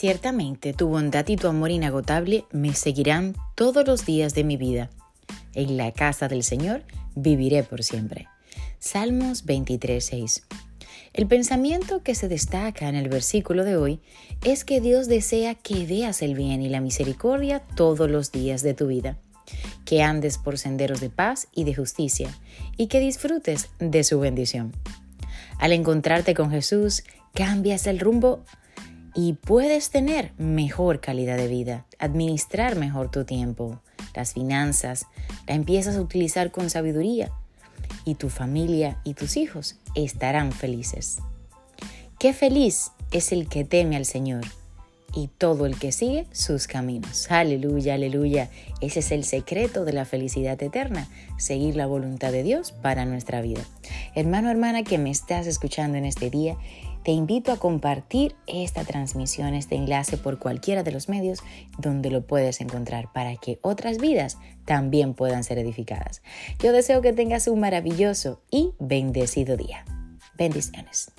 Ciertamente tu bondad y tu amor inagotable me seguirán todos los días de mi vida. En la casa del Señor viviré por siempre. Salmos 23:6. El pensamiento que se destaca en el versículo de hoy es que Dios desea que veas el bien y la misericordia todos los días de tu vida, que andes por senderos de paz y de justicia y que disfrutes de su bendición. Al encontrarte con Jesús, cambias el rumbo y puedes tener mejor calidad de vida, administrar mejor tu tiempo, las finanzas, la empiezas a utilizar con sabiduría y tu familia y tus hijos estarán felices. Qué feliz es el que teme al Señor y todo el que sigue sus caminos. Aleluya, aleluya. Ese es el secreto de la felicidad eterna, seguir la voluntad de Dios para nuestra vida. Hermano, hermana que me estás escuchando en este día, te invito a compartir esta transmisión, este enlace por cualquiera de los medios donde lo puedes encontrar para que otras vidas también puedan ser edificadas. Yo deseo que tengas un maravilloso y bendecido día. Bendiciones.